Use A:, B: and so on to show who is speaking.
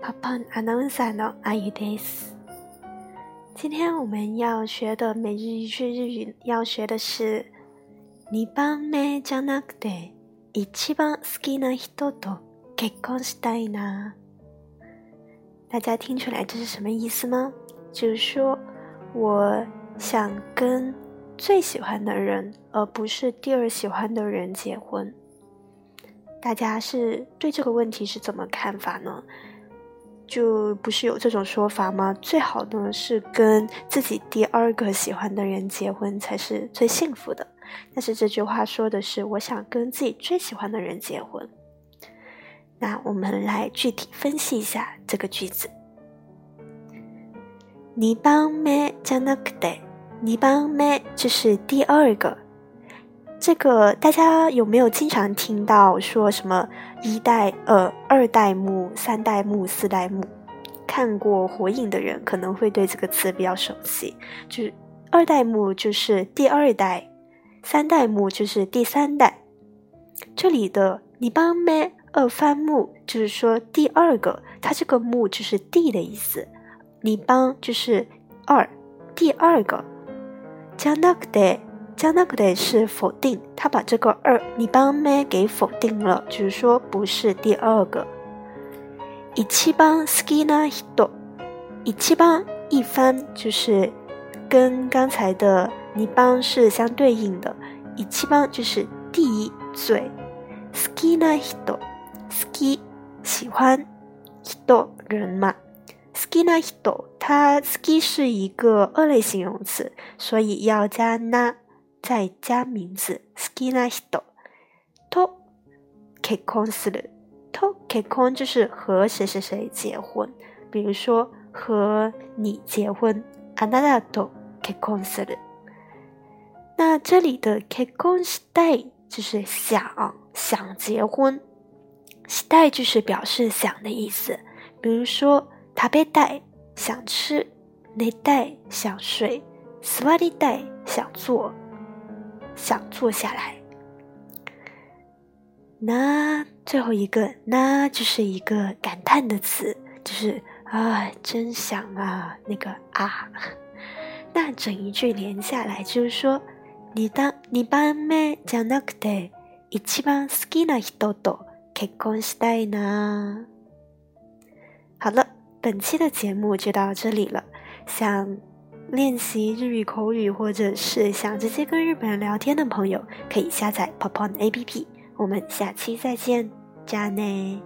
A: パパンアナウンサーのあゆです。今天我们要学的每日一句日语要学的是二番目じゃなくて一番好きな人と結婚したいな。大家听出来这是什么意思吗？就是说我想跟最喜欢的人，而不是第二喜欢的人结婚。大家是对这个问题是怎么看法呢？ 就不是有这种说法吗？最好呢是跟自己第二个喜欢的人结婚才是最幸福的。但是这句话说的是我想跟自己最喜欢的人结婚。那我们来具体分析一下这个句子。二番目じゃなくて、二番目就是第二个。 这个大家有没有经常听到说什么一代、呃二代目、三代目、四代目？看过《火影》的人可能会对这个词比较熟悉。就是二代目就是第二代，三代目就是第三代。这里的“你帮咩二番目”就是说第二个，它这个“目”就是“第”的意思。你帮就是二，第二个。じゃなくて。 加那个得是否定，他把这个二你帮咩给否定了，就是说不是第二个。一七帮 skina hito，一七帮一番就是跟刚才的你帮是相对应的，一七帮就是第一最 skina hito，ski 喜欢 hito 人嘛，skina hito 它 ski 是一个二类形容词，所以要加 na。再加名字好きな人と結婚する。と結婚就是和谁谁谁结婚，比如说和你结婚。あなたと結婚する。那这里的結婚したい就是想想结婚，したい就是表示想的意思。比如说食べたい想吃，寝たい想睡，座りたい想坐。 想坐下来，那最后一个那就是一个感叹的词，就是啊，真想啊，那个啊。那整一句连下来就是说，你当你番目じゃなくて一番好きな人と結婚したいな。好了，本期的节目就到这里了，想。 练习日语口语，或者是想直接跟日本人聊天的朋友，可以下载 Popon A P P。我们下期再见，加内。